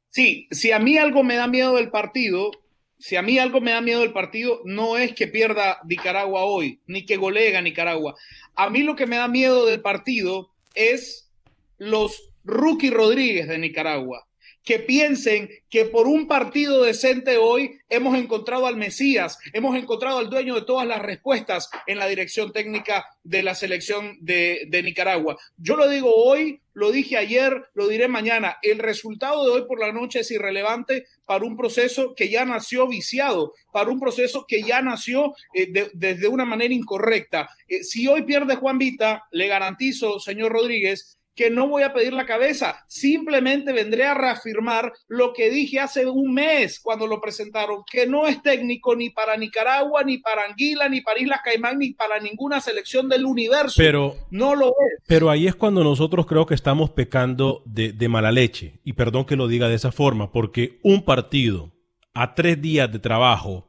Sí, si a mí algo me da miedo del partido, si a mí algo me da miedo del partido, no es que pierda Nicaragua hoy, ni que golega Nicaragua. A mí lo que me da miedo del partido es los Rookie Rodríguez de Nicaragua, que piensen que por un partido decente hoy hemos encontrado al Mesías, hemos encontrado al dueño de todas las respuestas en la dirección técnica de la selección de, Nicaragua. Yo lo digo hoy, lo dije ayer, lo diré mañana. El resultado de hoy por la noche es irrelevante para un proceso que ya nació viciado, para un proceso que ya nació eh, de, desde una manera incorrecta. Eh, si hoy pierde Juan Vita, le garantizo, señor Rodríguez, que no voy a pedir la cabeza, simplemente vendré a reafirmar lo que dije hace un mes cuando lo presentaron, que no es técnico ni para Nicaragua, ni para Anguila, ni para Islas Caimán, ni para ninguna selección del universo. Pero, no lo es. Pero ahí es cuando nosotros creo que estamos pecando de, de mala leche. Y perdón que lo diga de esa forma, porque un partido a tres días de trabajo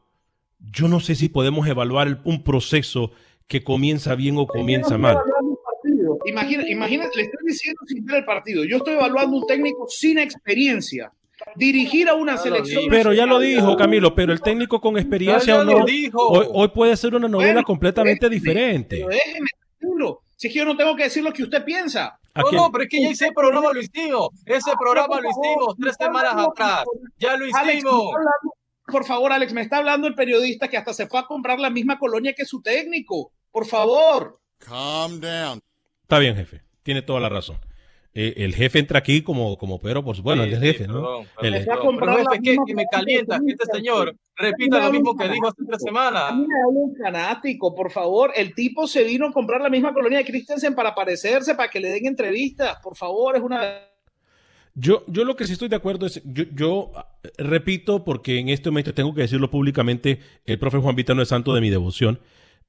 yo no sé si podemos evaluar el- un proceso que comienza bien o comienza mal. Imagina, imagina, le estoy diciendo sin ver el partido. Yo estoy evaluando un técnico sin experiencia. Dirigir a una selección. Pero ya lo dijo Camilo, pero el técnico con experiencia Ya o lo no, dijo. hoy, hoy puede ser una novela Bueno, completamente déjeme, diferente. Pero déjeme decirlo. Si es que yo no tengo que decir lo que usted piensa. ¿A No, no, pero es que ya ese programa lo hicimos. Ese programa por lo hicimos tres semanas atrás. Ya lo hicimos. por favor, Alex, me está hablando el periodista que hasta se fue a comprar la misma colonia que su técnico. Por favor. Calm down. Está bien, jefe. Tiene toda la razón. Eh, el jefe entra aquí como, como pero, por supuesto, Sí, el sí, jefe, ¿no? perdón, El- jefe, ¿qué? Que me calienta que este señor repita lo mismo que dijo hace tres A semanas. mí me habla un fanático, por favor. El tipo se vino a comprar la misma colonia de Christensen para aparecerse, para que le den entrevistas. Por favor, es una. Yo, yo lo que sí estoy de acuerdo es, yo, yo repito, porque en este momento tengo que decirlo públicamente, el profe Juan Vita no es santo de mi devoción,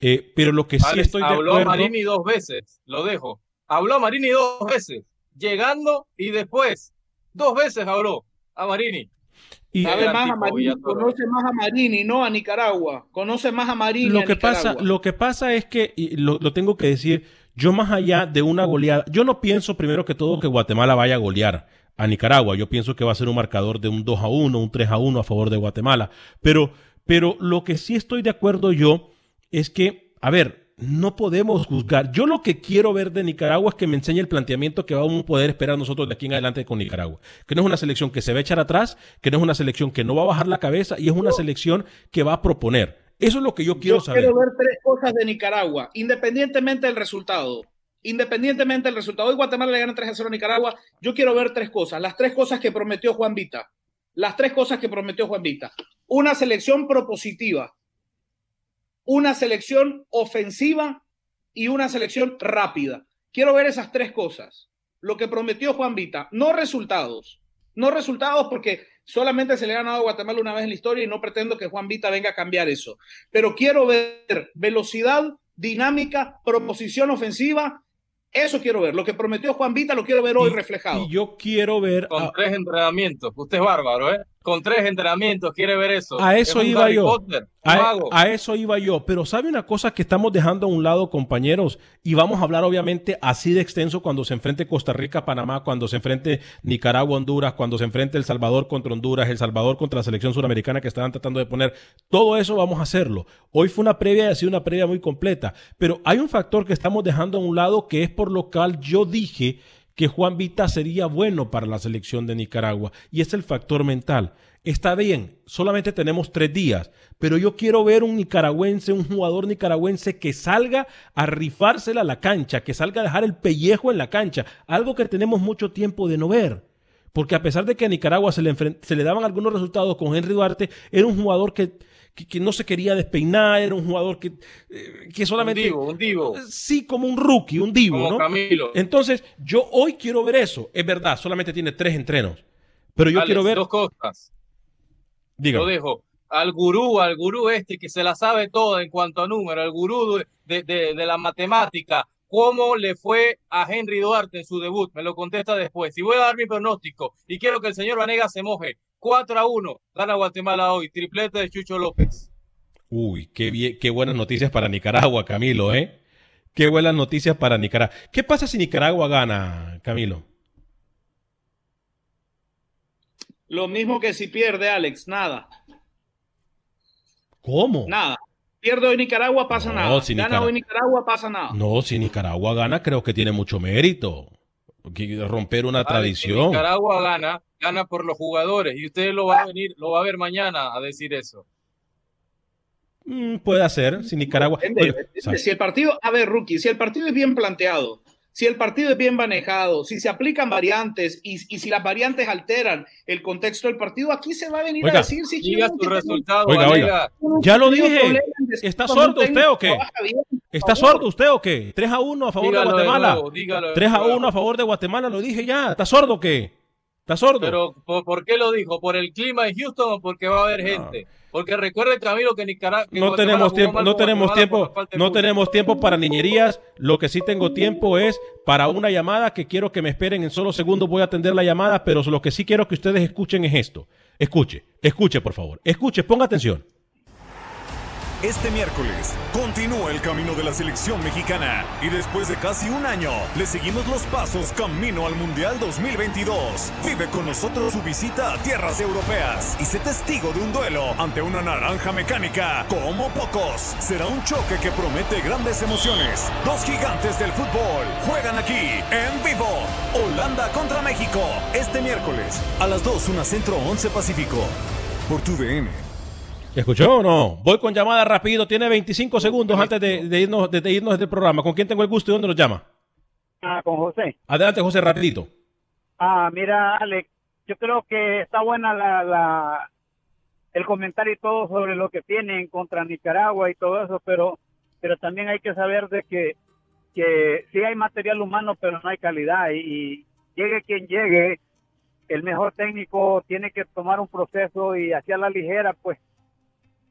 eh, pero lo que sí Alex, estoy de habló acuerdo... Marini dos veces, lo dejo. Habló Marini dos veces, llegando y después. Dos veces habló a Marini. Y- Sabe más a Marini, conoce más a Marini, no a Nicaragua. Conoce más a Marini. Lo a que, pasa, lo que pasa es que, y lo, lo tengo que decir, yo más allá de una goleada, yo no pienso primero que todo que Guatemala vaya a golear a Nicaragua, yo pienso que va a ser un marcador de un 2 a 1, un 3 a 1 a favor de Guatemala, pero, pero lo que sí estoy de acuerdo yo es que, a ver, no podemos juzgar. Yo lo que quiero ver de Nicaragua es que me enseñe el planteamiento que vamos a poder esperar nosotros de aquí en adelante con Nicaragua. Que no es una selección que se va a echar atrás, que no es una selección que no va a bajar la cabeza y es una selección que va a proponer. Eso es lo que yo quiero Yo saber. quiero ver tres cosas de Nicaragua, independientemente del resultado. Independientemente del resultado. Hoy Guatemala le gana 3 a 0 a Nicaragua. Yo quiero ver tres cosas. Las tres cosas que prometió Juan Vita. Las tres cosas que prometió Juan Vita. Una selección propositiva. Una selección ofensiva y una selección rápida. Quiero ver esas tres cosas. Lo que prometió Juan Vita. No resultados. No resultados porque solamente se le ha ganado a Guatemala una vez en la historia y no pretendo que Juan Vita venga a cambiar eso. Pero quiero ver velocidad, dinámica, proposición ofensiva. Eso quiero ver. Lo que prometió Juan Vita lo quiero ver hoy reflejado. Y yo quiero ver. Con a- tres entrenamientos. Usted es bárbaro, ¿eh? Con tres entrenamientos quiere ver eso. A Es eso iba yo. Potter, a eso iba yo. Pero sabe una cosa que estamos dejando a un lado, compañeros, y vamos a hablar obviamente así de extenso cuando se enfrente Costa Rica, Panamá, cuando se enfrente Nicaragua, Honduras, cuando se enfrente El Salvador contra Honduras, El Salvador contra la selección suramericana que estaban tratando de poner. Todo eso vamos a hacerlo. Hoy fue una previa y ha sido una previa muy completa. Pero hay un factor que estamos dejando a un lado que es por lo cual yo dije que Juan Vita sería bueno para la selección de Nicaragua y es el factor mental. Está bien, solamente tenemos tres días, pero yo quiero ver un nicaragüense, un jugador nicaragüense que salga a rifársela a la cancha, que salga a dejar el pellejo en la cancha, algo que tenemos mucho tiempo de no ver. Porque a pesar de que a Nicaragua se le, se le daban algunos resultados con Henry Duarte, era un jugador que, que, que no se quería despeinar, era un jugador que, eh, que solamente... Un divo, un divo. Sí, como un rookie, un divo, Como ¿no? Camilo. Entonces, yo hoy quiero ver eso. Es verdad, solamente tiene tres entrenos. Pero yo Alex, quiero ver... dos cosas. Dígame. Lo dejo. Al gurú, al gurú este que se la sabe toda en cuanto a números, al gurú de, de, de la matemática, ¿cómo le fue a Henry Duarte en su debut? Me lo contesta después. Y voy a dar mi pronóstico y quiero que el señor Vanega se moje. 4 a 1, gana Guatemala hoy, triplete de Chucho López. Uy, qué, bien, qué buenas noticias para Nicaragua, Camilo, ¿eh? Qué buenas noticias para Nicaragua. ¿Qué pasa si Nicaragua gana, Camilo? Lo mismo que si pierde Alex, nada. ¿Cómo? Nada. Pierde hoy Nicaragua, pasa No, nada. si Gana hoy Nicaragua, pasa nada. No, si Nicaragua gana, creo que tiene mucho mérito. Romper una si tradición. Nicaragua gana, gana por los jugadores y usted lo va a venir, lo va a ver mañana a decir eso. Mm, puede ser, si Nicaragua. Depende, Oye, depende. ¿sabes? Si el partido, a ver, Rookie, si el partido es bien planteado, si el partido es bien manejado, si se aplican variantes y, y si las variantes alteran el contexto del partido, aquí se va a venir Oiga. a decir si Diga su resultado, Oiga, oiga. Ya lo dije. ¿Está sordo usted o qué? bien, ¿Está sordo usted o qué? 3 a 1 a favor Dígalo de de Guatemala. nuevo, dígalo de 3 a nuevo. 1 a favor de Guatemala, lo dije ya. ¿Está sordo o qué? ¿Está sordo? Pero ¿por, por qué lo dijo? ¿Por el clima en Houston o porque va a haber gente? Porque recuerde, Camilo, que Nicaragua... no tenemos tiempo, no tenemos tiempo, de no tenemos tiempo para niñerías. Lo que sí tengo tiempo es para una llamada que quiero que me esperen en solo segundos. Voy a atender la llamada, pero lo que sí quiero que ustedes escuchen es esto. Escuche, escuche, por favor. Escuche, ponga atención. Este miércoles continúa el camino de la selección mexicana y después de casi un año le seguimos los pasos camino al Mundial 2022. Vive con nosotros su visita a tierras europeas y sé testigo de un duelo ante una naranja mecánica como pocos. Será un choque que promete grandes emociones. Dos gigantes del fútbol juegan aquí en vivo. Holanda contra México este miércoles a las 2 una centro 11 Pacífico por tu DN. ¿Escuchó o no? Voy con llamada rápido. Tiene 25 segundos antes de, de irnos, de, de irnos del programa. ¿Con quién tengo el gusto y dónde nos llama? Ah, con José. Adelante, José, rapidito. Ah, mira, Alex, yo creo que está buena la, la el comentario y todo sobre lo que tienen contra Nicaragua y todo eso, pero pero también hay que saber de que que sí hay material humano, pero no hay calidad y, y llegue quien llegue, el mejor técnico tiene que tomar un proceso y hacia la ligera, pues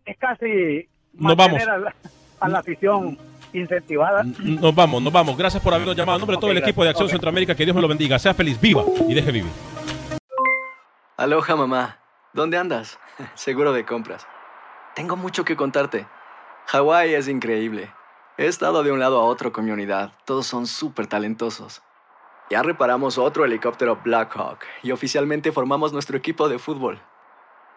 es casi Nos vamos. a la, a la afición incentivada. Nos vamos, nos vamos. Gracias por habernos llamado. En nombre de todo el equipo de Acción gracias. Centroamérica, que Dios me lo bendiga. Sea feliz, viva y deje vivir. Aloha mamá, ¿dónde andas? Seguro de compras. Tengo mucho que contarte. Hawái es increíble. He estado de un lado a otro con mi unidad. Todos son súper talentosos. Ya reparamos otro helicóptero Blackhawk y oficialmente formamos nuestro equipo de fútbol.